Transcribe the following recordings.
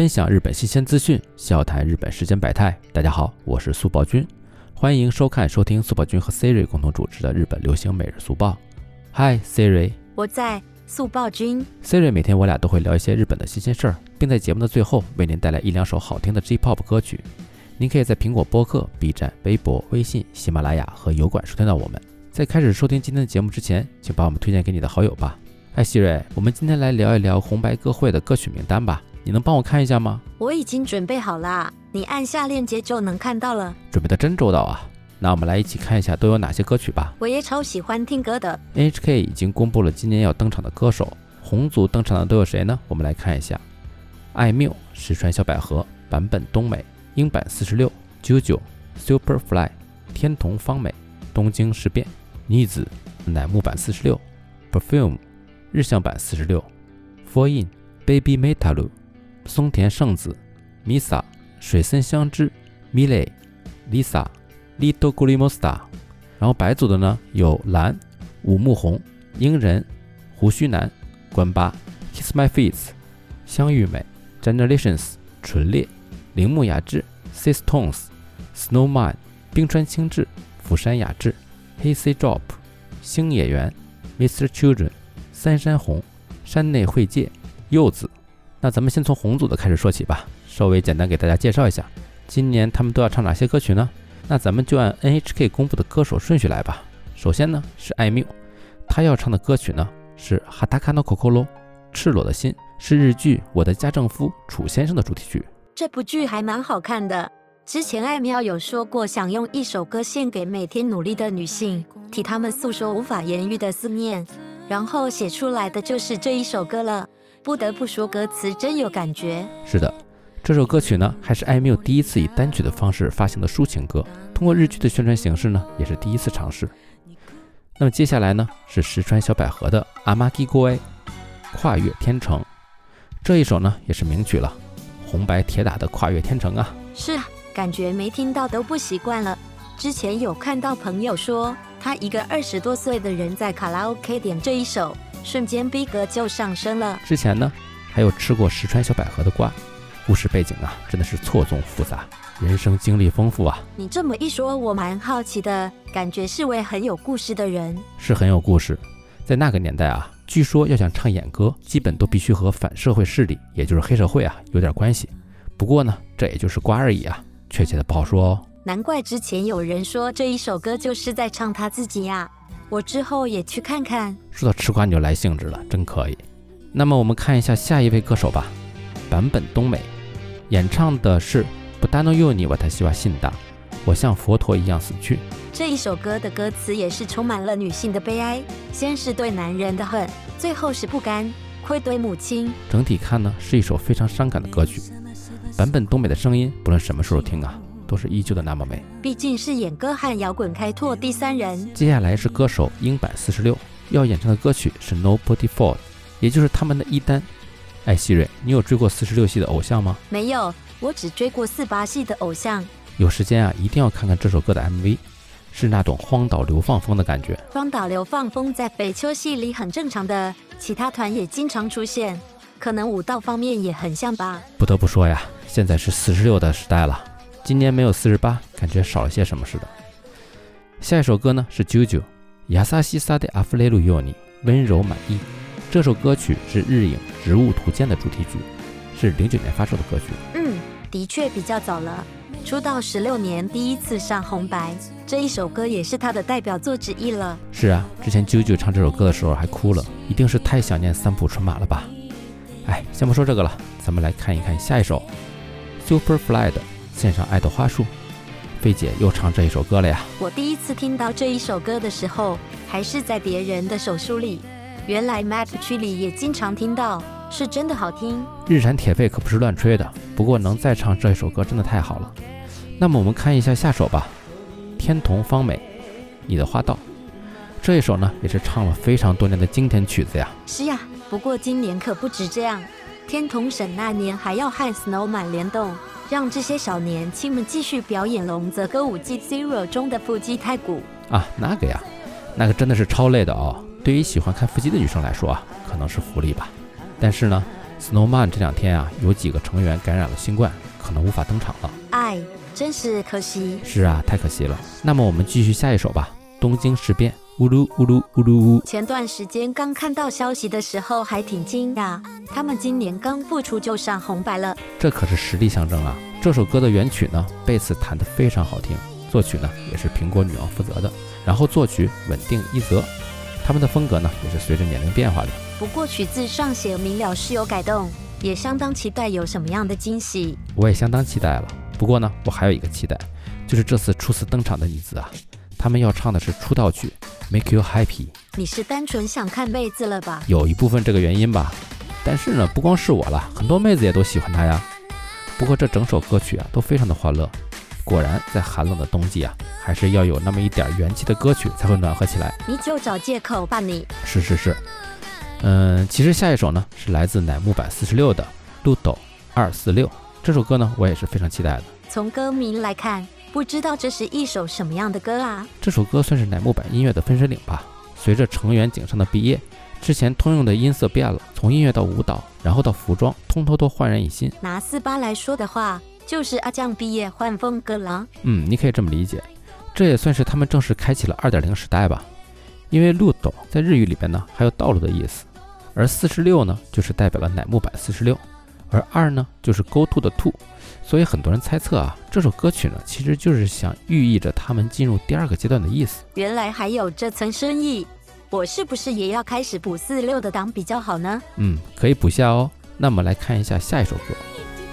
分享日本新鲜资讯，笑谈日本世间百态。大家好，我是速报君，欢迎收看收听速报君和 Siri 共同主持的日本流行每日速报。Hi Siri，我在速报君。Siri 每天我俩都会聊一些日本的新鲜事儿，并在节目的最后为您带来一两首好听的 J-pop 歌曲。您可以在苹果播客、B 站、微博、微信、喜马拉雅和油管收听到我们。在开始收听今天的节目之前，请把我们推荐给你的好友吧。哎，Siri，我们今天来聊一聊红白歌会的歌曲名单吧。你能帮我看一下吗？我已经准备好啦，你按下链接就能看到了。准备的真周到啊！那我们来一起看一下都有哪些歌曲吧。我也超喜欢听歌的，NHK 已经公布了今年要登场的歌手，红组登场的都有谁呢？我们来看一下：爱缪、石川小百合、坂本冬美、英版四十六、JoJo、Superfly、天童芳美、东京事变、妮子、乃木坂四十六、Perfume、日向坂四十六、Fallin、Baby Metalu、松田圣子、Misa、水森香织、Miley、Lisa、Little Grimostar。然后白组的呢有蓝、武木红、鹰人、胡须男、关八、Kiss My Face、香玉美、Generations、纯烈、铃木雅治、Sis Tones、Snowman、冰川清志、釜山雅治、黑 C Drop、星野源、Mr. Children、三山红、山内惠介、柚子。那咱们先从红组的开始说起吧，稍微简单给大家介绍一下，今年他们都要唱哪些歌曲呢？那咱们就按 NHK 公布的歌手顺序来吧。首先呢是艾缪，他要唱的歌曲呢是《Hatakanokoko 了》，赤裸的心，是日剧《我的家政夫楚先生》的主题曲。这部剧还蛮好看的。之前艾喵有说过，想用一首歌献给每天努力的女性，替她们诉说无法言喻的思念，然后写出来的就是这一首歌了。不得不说，歌词真有感觉。是的，这首歌曲呢还是艾缪第一次以单曲的方式发行的抒情歌，通过日剧的宣传形式呢也是第一次尝试。那么接下来呢是石川小百合的《Amagi Goi》，跨越天城，这一首呢也是名曲了，红白铁打的跨越天城啊。是啊，感觉没听到都不习惯了。之前有看到朋友说，他一个二十多岁的人在卡拉 OK 点这一首，瞬间逼格就上升了。之前呢还有吃过石川小百合的瓜，故事背景啊真的是错综复杂，人生经历丰富啊，你这么一说，我蛮好奇的，感觉是位很有故事的人。是很有故事。在那个年代啊，据说要想唱演歌，基本都必须和反社会势力，也就是黑社会啊有点关系。不过呢，这也就是瓜而已啊，确切的不好说哦。难怪之前有人说这一首歌就是在唱他自己呀、我之后也去看看。说到吃瓜你就来兴致了，真可以。那么我们看一下下一位歌手吧，坂本冬美，演唱的是《不达诺幼你瓦塔西瓦信达》，我像佛陀一样死去。这一首歌的歌词也是充满了女性的悲哀，先是对男人的恨，最后是不甘，愧对母亲。整体看呢是一首非常伤感的歌曲。坂本冬美的声音，不论什么时候听啊，都是依旧的那么美。毕竟是演歌和摇滚开拓第三人。接下来是歌手英版四十六要演唱的歌曲是 Nobody Fall，也就是他们的一单。哎，希瑞，你有追过四十六系的偶像吗？没有，我只追过四八系的偶像。有时间啊，一定要看看这首歌的 MV，是那种荒岛流放风的感觉。荒岛流放风在北秋系里很正常的，其他团也经常出现，可能舞蹈方面也很像吧。不得不说呀，现在是四十六的时代了，今年没有四十八，感觉少了些什么似的。下一首歌呢是 JoJo，亚萨西萨的阿弗雷鲁尤尼，温柔满意。这首歌曲是日影《植物图鉴》的主题曲，是零九年发售的歌曲。嗯，的确比较早了。出道十六年，第一次上红白，这一首歌也是他的代表作之一了。是啊，之前啾啾唱这首歌的时候还哭了，一定是太想念三浦春马了吧？哎，先不说这个了，咱们来看一看下一首，Superfly 的《线上爱的花束》。菲姐又唱这一首歌了呀！我第一次听到这一首歌的时候，还是在别人的手书里，原来 Map 区里也经常听到，是真的好听。日产铁肺可不是乱吹的，不过能再唱这一首歌真的太好了。那么我们看一下下首吧，天童芳美，你的花道。这一首呢，也是唱了非常多年的经典曲子呀。是呀，不过今年可不止这样，天童省那年还要和 Snowman 联动，让这些小年轻们继续表演《龙泽歌舞伎 Zero》中的腹肌太鼓。啊，那个呀，那个真的是超累的哦。对于喜欢看腹肌的女生来说啊，可能是福利吧。但是呢，Snowman 这两天啊，有几个成员感染了新冠，可能无法登场了。哎，真是可惜。是啊，太可惜了。那么我们继续下一首吧，《东京事变》。呜噜呜噜呜噜呜。前段时间刚看到消息的时候，还挺惊讶，他们今年刚复出就上红白了，这可是实力象征啊！这首歌的原曲呢，贝斯弹得非常好听，作曲呢也是苹果女王负责的，然后作曲稳定一泽，他们的风格呢也是随着年龄变化的。不过曲子上写明了是有改动，也相当期待有什么样的惊喜。我也相当期待了。不过呢，我还有一个期待，就是这次初次登场的女子啊，他们要唱的是出道曲。Make you happy？你是单纯想看妹子了吧？有一部分这个原因吧，但是呢，不光是我了，很多妹子也都喜欢他呀。不过这整首歌曲啊，都非常的欢乐。果然，在寒冷的冬季啊，还是要有那么一点元气的歌曲才会暖和起来。你就找借口吧，你。是是是，嗯，其实下一首呢，是来自乃木坂四十六的《路斗二四六》这首歌呢，我也是非常期待的。从歌名来看。不知道这是一首什么样的歌啊？这首歌算是乃木坂音乐的分水岭吧。随着成员井上的毕业，之前通用的音色变了，从音乐到舞蹈，然后到服装，通通都焕然一新。拿四八来说的话，就是阿酱毕业换风格了。嗯，你可以这么理解，这也算是他们正式开启了二点零时代吧。因为路斗在日语里边呢，还有道路的意思，而四十六呢，就是代表了乃木坂四十六，而二呢，就是 go to 的 to。所以很多人猜测啊，这首歌曲呢，其实就是想寓意着他们进入第二个阶段的意思。原来还有这层深意，我是不是也要开始补四六的档比较好呢？嗯，可以补下哦。那么来看一下下一首歌，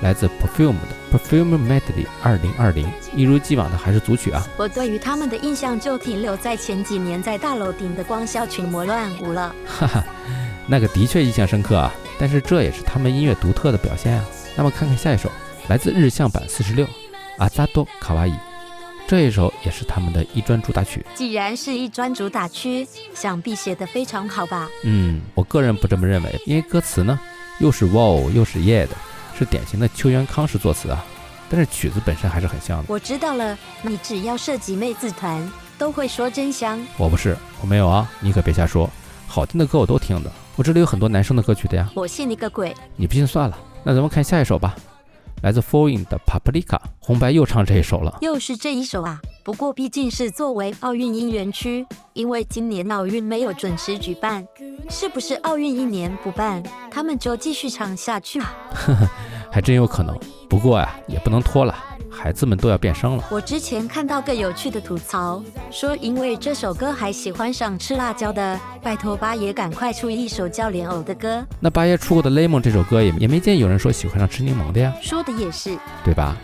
来自 Perfume 的 Perfume Medley 二零二零，一如既往的还是组曲啊。我对于他们的印象就停留在前几年在大楼顶的光效群魔乱舞了。哈哈，那个的确印象深刻啊，但是这也是他们音乐独特的表现啊。那么看看下一首。来自日向版四十六，阿扎多卡哇伊，这一首也是他们的一专主打曲。既然是一专主打曲，想必写得非常好吧？嗯，我个人不这么认为，因为歌词呢又是 wow 又是 yeah 的，是典型的秋元康式作词啊。但是曲子本身还是很像的。我知道了，你只要涉及妹子团，都会说真香。我不是，我没有啊，你可别瞎说。好听的歌我都听的，我这里有很多男生的歌曲的呀。我信你个鬼！你不信算了。那咱们看下一首吧。来自 f o r i n 的 Paprika，红白又唱这一首了，又是这一首啊！不过毕竟是作为奥运音源区，因为今年奥运没有准时举办，是不是奥运一年不办，他们就继续唱下去啊？呵呵，还真有可能。不过呀，也不能拖了。孩子们都要变声了。我之前看到个有趣的吐槽，说因为这首歌还喜欢上吃辣椒的，拜托八爷赶快出一首叫莲藕的歌。那八爷出过的《Lemon》这首歌也也没见有人说喜欢上吃柠檬的呀。说的也是，对吧？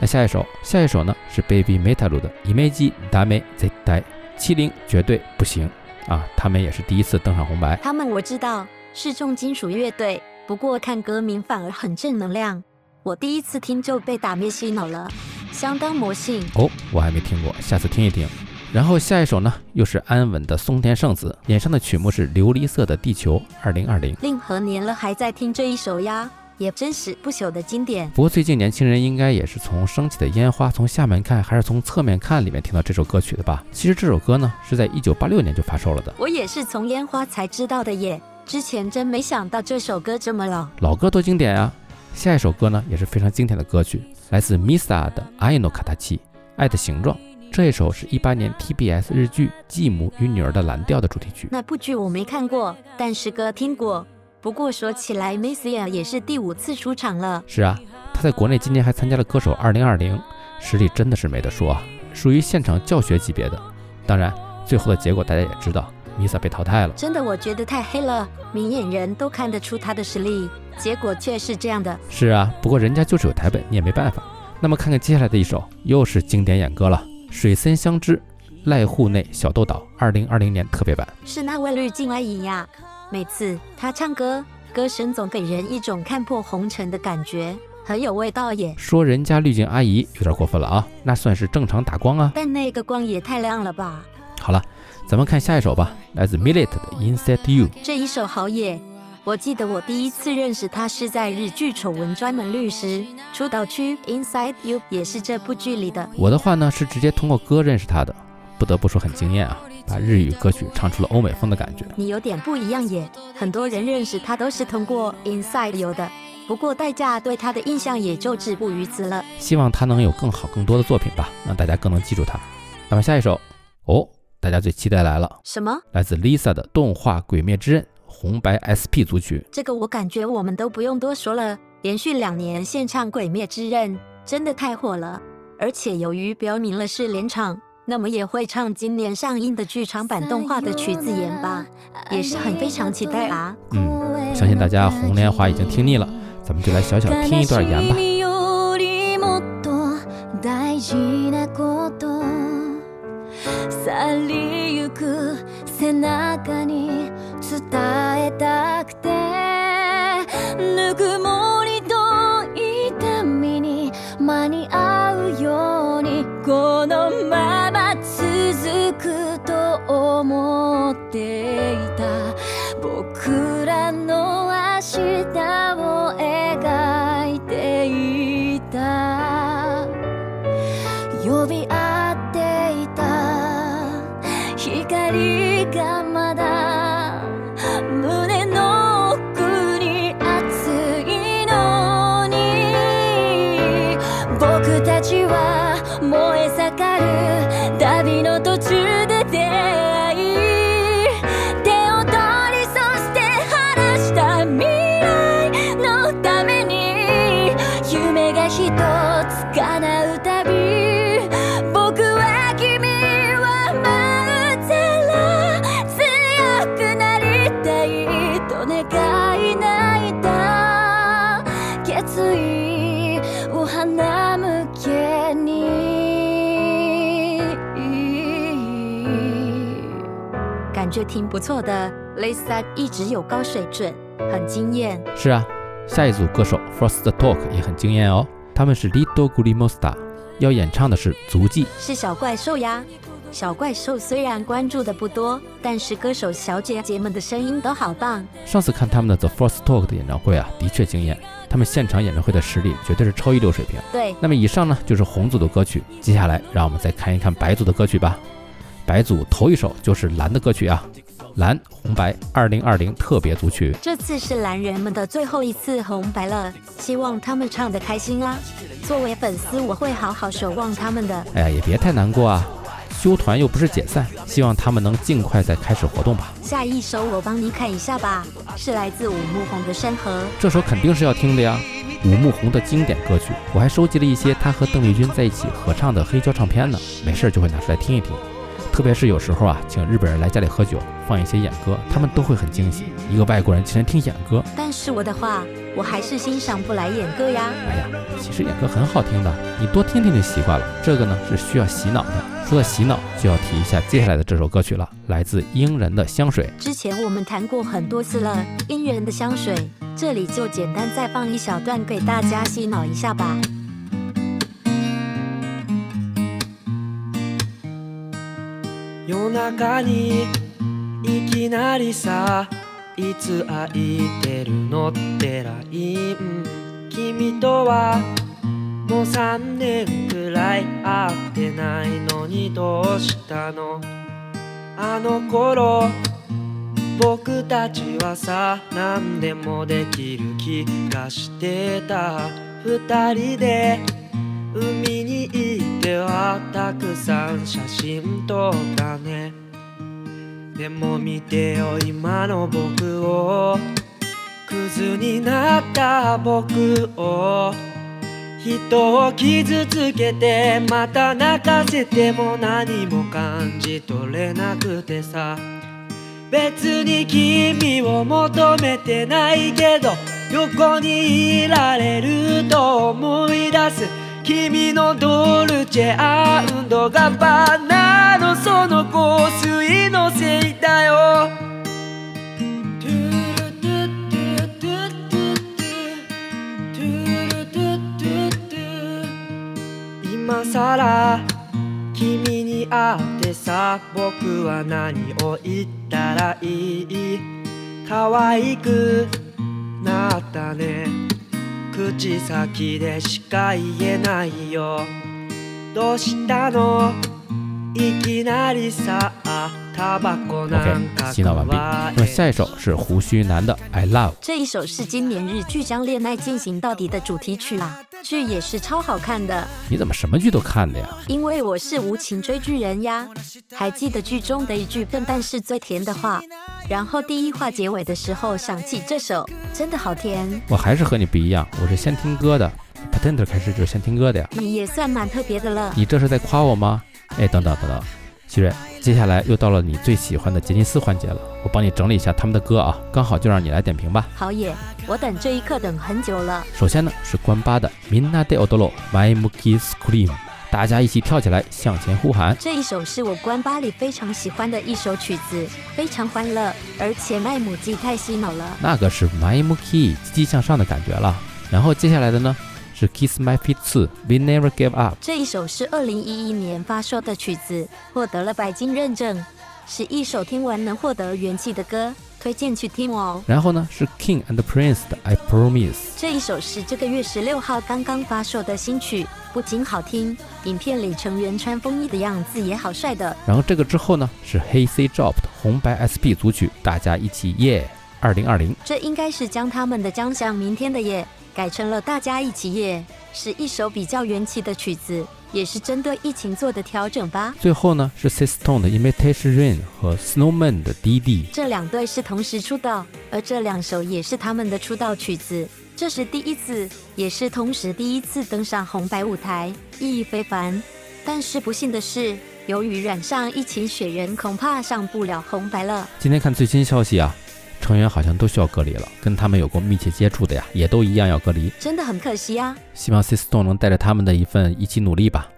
那下一首，下一首呢是 Baby Metal 的《伊梅基达梅贼呆》，七零绝对不行啊！他们也是第一次登上红白。他们我知道是重金属乐队，不过看歌名反而很正能量。我第一次听就被打灭洗脑了，相当魔性哦！我还没听过，下次听一听。然后下一首呢，又是安稳的松田圣子演唱的曲目是《琉璃色的地球》二零二零。令和年了还在听这一首呀，也真是不朽的经典。不过最近年轻人应该也是从升起的烟花从下面看还是从侧面看里面听到这首歌曲的吧？其实这首歌呢是在一九八六年就发售了的。我也是从烟花才知道的耶，之前真没想到这首歌这么老。老歌多经典啊！下一首歌呢，也是非常经典的歌曲，来自 Misa 的《爱の形》，爱的形状。这一首是一八年 TBS 日剧《继母与女儿的蓝调》的主题曲。那部剧我没看过，但是歌听过。不过说起来，Misa 也是第五次出场了。是啊，他在国内今年还参加了歌手2020，实力真的是没得说啊，属于现场教学级别的。当然，最后的结果大家也知道。米萨被淘汰了，真的，我觉得太黑了，明眼人都看得出他的实力，结果却是这样的。是啊，不过人家就是有台本，你也没办法。那么看看接下来的一首，又是经典演歌了，《水森香织濑户内小豆岛》二零二零年特别版，是那位滤镜阿姨呀。每次她唱歌，歌声总给人一种看破红尘的感觉，很有味道耶。说人家滤镜阿姨有点过分了啊，那算是正常打光啊。但那个光也太亮了吧。好了。咱们看下一首吧，来自 Millet 的 Inside You。这一首好野，我记得我第一次认识他是在日剧《丑闻专门律师》出道曲 Inside You，也是这部剧里的。我的话呢是直接通过歌认识他的，不得不说很惊艳啊。把日语歌曲唱出了欧美风的感觉。你有点不一样耶，很多人认识他都是通过 Inside 有的，不过代价对他的印象也就止步于此了。希望他能有更好更多的作品吧，让大家更能记住他。那么下一首哦，大家最期待来了，什么？来自 Lisa 的动画《鬼灭之刃》红白 SP 组曲。这个我感觉我们都不用多说了，连续两年献唱《鬼灭之刃》真的太火了，而且由于标明了是连唱。那么也会唱今年上映的剧场版动画的曲子言吧，也是很非常期待啊。嗯，相信大家红莲华已经听腻了，咱们就来小小听一段言吧。错的，Lisa 一直有高水准，很惊艳。是啊，下一组歌手 First Talk 也很惊艳哦。他们是 Little Guri Monster，要演唱的是《足迹》，是小怪兽呀。小怪兽虽然关注的不多，但是歌手小姐姐们的声音都好棒。上次看他们的 The First Talk 的演唱会啊，的确惊艳。他们现场演唱会的实力绝对是超一流水平。对，那么以上呢就是红组的歌曲，接下来让我们再看一看白组的歌曲吧。白组头一首就是蓝的歌曲啊。蓝红白二零二零特别组曲，这次是蓝人们的最后一次红白了，希望他们唱得开心啊！作为粉丝，我会好好守望他们的。哎呀，也别太难过啊，休团又不是解散，希望他们能尽快再开始活动吧。下一首我帮你看一下吧，是来自五木红的《山河》，这首肯定是要听的呀，五木红的经典歌曲，我还收集了一些他和邓丽君在一起合唱的黑胶唱片呢，没事就会拿出来听一听。特别是有时候啊，请日本人来家里喝酒，放一些演歌，他们都会很惊喜。一个外国人竟然听演歌。但是我的话，我还是欣赏不来演歌呀。哎呀，其实演歌很好听的，你多听听就习惯了。这个呢是需要洗脑的。说到洗脑，就要提一下接下来的这首歌曲了，来自英人的香水。之前我们谈过很多次了，英人的香水，这里就简单再放一小段给大家洗脑一下吧。夜中にいきなりさいつ空いてるのってライン君とはもう3年くらい会ってないのにどうしたの？あの頃僕たちはさ何でもできる気がしてた。二人で海に行ってはたくさん写真撮ったね。でも見てよ今の僕を。クズになった僕を。人を傷つけてまた泣かせても何も感じ取れなくてさ。別に君を求めてないけど横にいられると思い出す。君のドルチェガバナのその香水のせいだよ。今さら君に会ってさ僕は何を言ったらいい？可愛くなったね。口先でしか言えないよ。どうしたの？いきなりさ。OK，洗脑完毕。那么下一首是胡须男的《I Love》。这一首是今年日剧《将恋爱进行到底》的主题曲啊，剧也是超好看的。你怎么什么剧都看的呀？因为我是无情追剧人呀。还记得剧中的一句笨蛋是最甜的话，然后第一话结尾的时候想起这首，真的好甜。我还是和你不一样，我是先听歌的 p a t e n t 开始就是先听歌的呀。你也算蛮特别的了。你这是在夸我吗？哎，等等等等，徐瑞，接下来又到了你最喜欢的杰尼斯环节了，我帮你整理一下他们的歌啊，刚好就让你来点评吧。好耶，我等这一刻等很久了。首先呢是关八的 Minna de Odolo My Muki Scream，大家一起跳起来向前呼喊。这一首是我关八里非常喜欢的一首曲子，非常欢乐，而且麦母鸡太洗脑了。那个是 My Muki 积极向上的感觉了。然后接下来的呢？是 Kiss My Feet 2 We Never Give Up。这一首是二零一一年发售的曲子，获得了白金认证，是一首听完能获得元气的歌，推荐去听哦。然后呢，是 King and Prince 的 I Promise。这一首是这个月十六号刚刚发售的新曲，不仅好听，影片里成员穿风衣的样子也好帅的。然后这个之后呢，是 Hey C Drop 的红白 SP 组曲，大家一起耶！二零二零。这应该是将他们的将向明天的耶。改成了大家一起夜，是一首比较元气的曲子，也是针对疫情做的调整吧。最后呢，是 System 的 Imitation Rain 和 Snowman 的 DD，这两对是同时出道，而这两首也是他们的出道曲子，这是第一次，也是同时第一次登上红白舞台，意义非凡。但是不幸的是，由于染上疫情雪人，恐怕上不了红白了。今天看最新消息啊。成员好像都需要隔离了，跟他们有过密切接触的呀，也都一样要隔离，真的很可惜啊。希望 System 能带着他们的一份一起努力吧。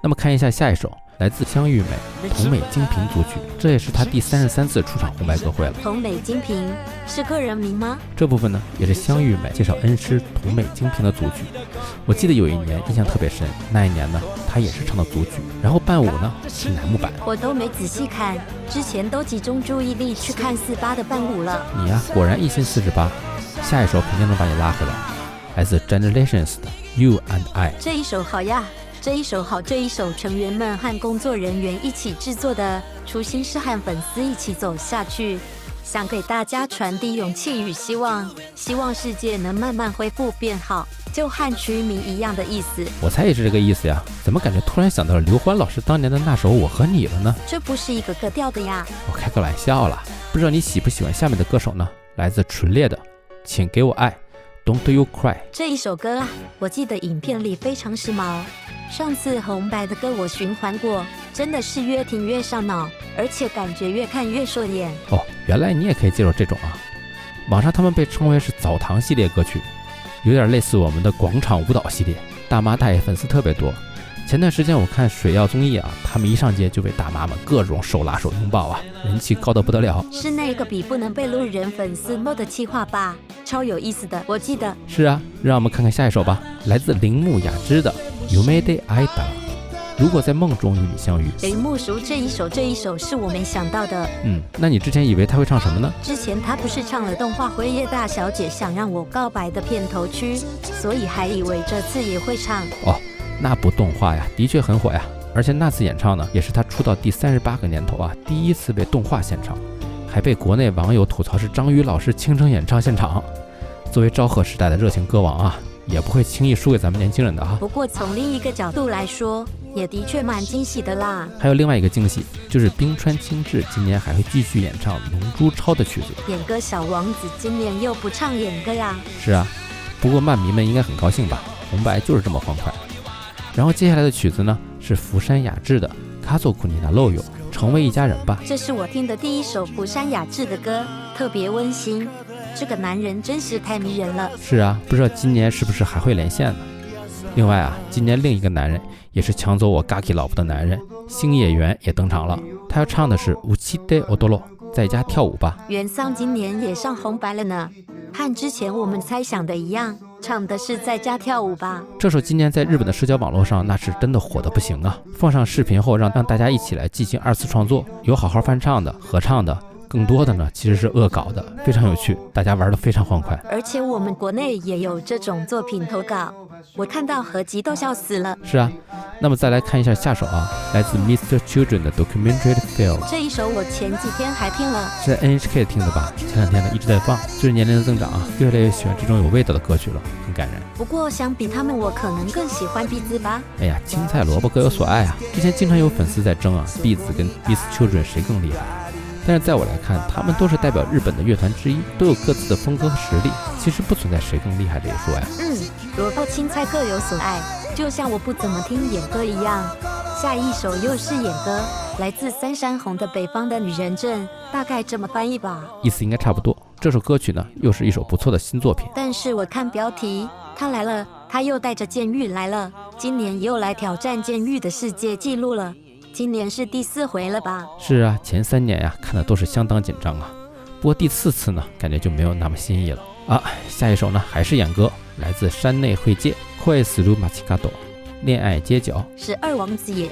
那么看一下下一首。来自香玉美桐美精平组曲，这也是她第三十三次出场红白歌会了。桐美精平是个人名吗？这部分呢，也是香玉美介绍恩师桐美精平的组曲。我记得有一年印象特别深，那一年呢，她也是唱的组曲，然后伴舞呢是楠木版。我都没仔细看，之前都集中注意力去看四八的伴舞了。你呀，果然一心四十八，下一首肯定能把你拉回来。来自 Generations 的 You and I，这一首好呀。这一首好，这一首成员们和工作人员一起制作的，初心是和粉丝一起走下去，想给大家传递勇气与希望，希望世界能慢慢恢复变好，就和曲名一样的意思。我猜也是这个意思呀，怎么感觉突然想到了刘欢老师当年的那首《我和你》了呢？这不是一个格调的呀。我开个玩笑啦，不知道你喜不喜欢下面的歌手呢？来自纯烈的，请给我爱，Don't You Cry。这一首歌啊，我记得影片里非常时髦。上次红白的歌我循环过，真的是越听越上脑，而且感觉越看越顺眼。哦，原来你也可以接受这种啊！网上他们被称为是澡堂系列歌曲，有点类似我们的广场舞蹈系列，大妈大爷粉丝特别多。前段时间我看水曜综艺啊，他们一上街就被大妈们各种手拉手拥抱啊，人气高得不得了。是那个比不能被路人粉丝摸的气话吧？超有意思的，我记得。是啊，让我们看看下一首吧，来自铃木雅之的。You made it, Ida。如果在梦中与你相遇，铃木熟这一首，这一首是我没想到的。嗯，那你之前以为他会唱什么呢？之前他不是唱了动画《辉夜大小姐想让我告白》的片头曲，所以还以为这次也会唱。哦，那部动画呀，的确很火呀。而且那次演唱呢，也是他出道第三十八个年头啊，第一次被动画献唱，还被国内网友吐槽是张宇老师倾城演唱现场。作为昭和时代的热情歌王啊。也不会轻易输给咱们年轻人的哈。不过从另一个角度来说，也的确蛮惊喜的啦。还有另外一个惊喜，就是冰川清志今年还会继续演唱《龙珠超》的曲子。演歌小王子今年又不唱演歌呀？是啊，不过漫迷们应该很高兴吧？红白就是这么欢快。然后接下来的曲子呢，是福山雅治的《卡佐库尼娜漏友》，成为一家人吧。这是我听的第一首福山雅治的歌，特别温馨。这个男人真是太迷人了。是啊，不知道今年是不是还会连线呢？另外啊，今年另一个男人也是抢走我 Gaki 老婆的男人，星野源也登场了。他要唱的是《无期的 Odolo》，在家跳舞吧。原桑今年也上红白了呢，和之前我们猜想的一样，唱的是在家跳舞吧。这首今年在日本的社交网络上那是真的火的不行啊！放上视频后，让让大家一起来进行二次创作，有好好翻唱的、合唱的。更多的呢，其实是恶搞的，非常有趣，大家玩的非常欢快。而且我们国内也有这种作品投稿，我看到合集都笑死了。是啊，那么再来看一下下首啊，来自 Mr. Children 的 Documentary Film。这一首我前几天还听了，是在 NHK 听的吧？前两天呢一直在放。随着年龄的增长啊，越来越喜欢这种有味道的歌曲了，很感人。不过相比他们，我可能更喜欢 B 子吧。哎呀，青菜萝卜各有所爱啊！之前经常有粉丝在争啊，B 子跟 Mr. Children 谁更厉害？但是在我来看，他们都是代表日本的乐团之一，都有各自的风格和实力，其实不存在谁更厉害这一说呀。嗯，萝卜青菜各有所爱，就像我不怎么听演歌一样。下一首又是演歌，来自三山红的《北方的女人镇》，大概这么翻译吧，意思应该差不多。这首歌曲呢，又是一首不错的新作品。但是我看标题，他来了，他又带着监狱来了，今年又来挑战监狱的世界纪录了。今年是第四回了吧？是啊，前三年呀，看的都是相当紧张啊。不过第四次呢，感觉就没有那么新意了啊。下一首呢，还是演歌，来自山内惠介，《c h i k a d o 恋爱街角是二王子耶。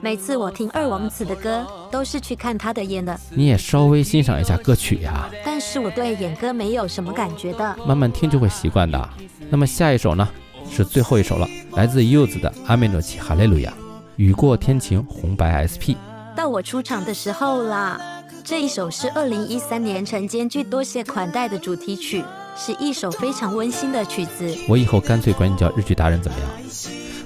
每次我听二王子的歌，都是去看他的演的。你也稍微欣赏一下歌曲呀。但是我对演歌没有什么感觉的，慢慢听就会习惯的。那么下一首呢，是最后一首了，来自柚子的《阿梅诺奇哈利路亚》。雨过天晴，红白 SP。到我出场的时候啦！这一首是二零一三年晨间剧多谢款待的主题曲，是一首非常温馨的曲子。我以后干脆管你叫日剧达人怎么样？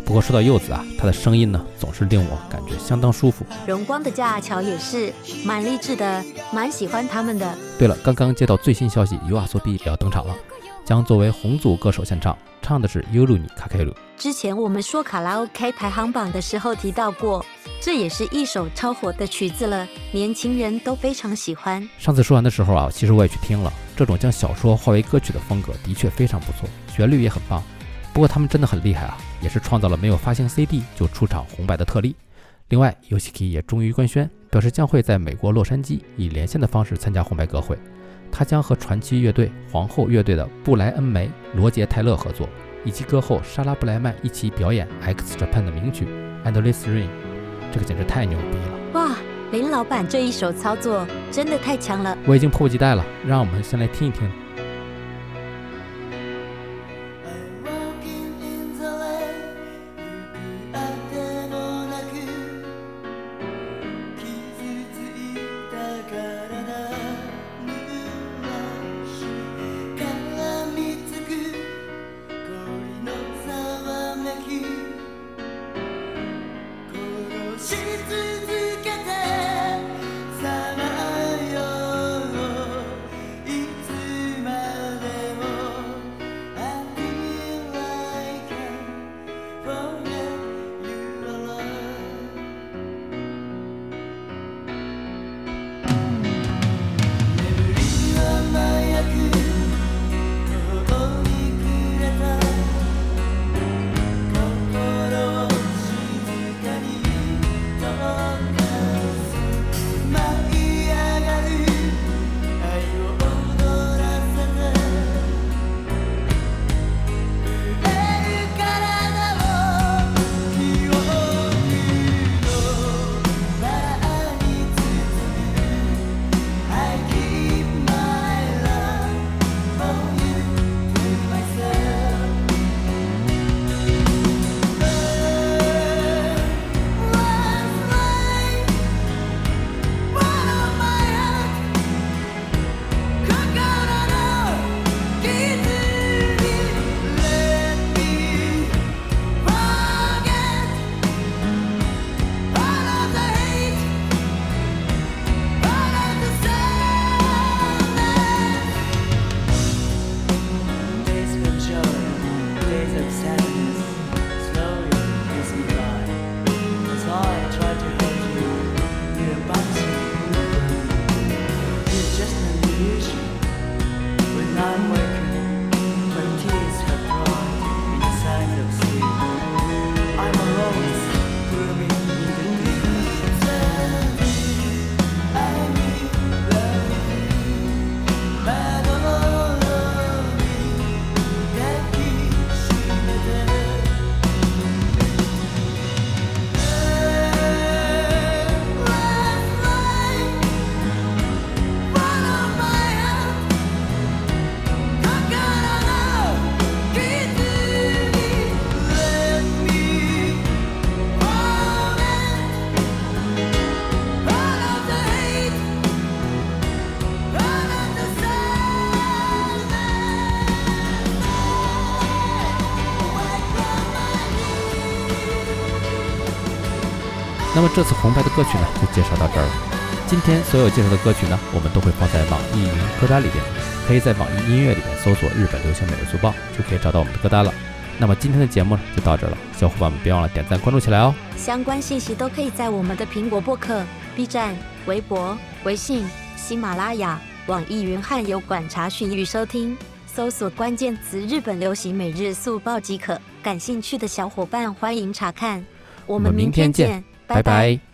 不过说到柚子啊，她的声音呢，总是令我感觉相当舒服。荣光的架桥也是蛮励志的，蛮喜欢他们的。对了，刚刚接到最新消息，尤阿索比也要登场了，将作为红组歌手献唱。唱的是《尤鲁尼卡凯鲁》。之前我们说卡拉 OK 排行榜的时候提到过，这也是一首超火的曲子了，年轻人都非常喜欢。上次说完的时候啊，其实我也去听了，这种将小说化为歌曲的风格的确非常不错，旋律也很棒。不过他们真的很厉害啊，也是创造了没有发行 CD 就出场红白的特例。另外，Yoshiki 也终于官宣，表示将会在美国洛杉矶以连线的方式参加红白歌会。他将和传奇乐队、皇后乐队的布莱恩·梅、罗杰·泰勒合作，以及歌后莎拉·布莱曼一起表演 X Japan 的名曲《Endless Rain》。这个简直太牛逼了！哇，林老板这一手操作真的太强了！我已经迫不及待了，让我们先来听一听。那么这次红白的歌曲呢，就介绍到这儿了。今天所有介绍的歌曲呢，我们都会放在网易云歌单里边，可以在网易音乐里面搜索“日本流行每日速报”，就可以找到我们的歌单了。那么今天的节目呢，就到这儿了，小伙伴们别忘了点赞关注起来哦。相关信息都可以在我们的苹果播客、B 站、微博、微信、喜马拉雅、网易云和油管查询与收听，搜索关键词“日本流行每日速报”即可。感兴趣的小伙伴欢迎查看。我们明天见，拜拜。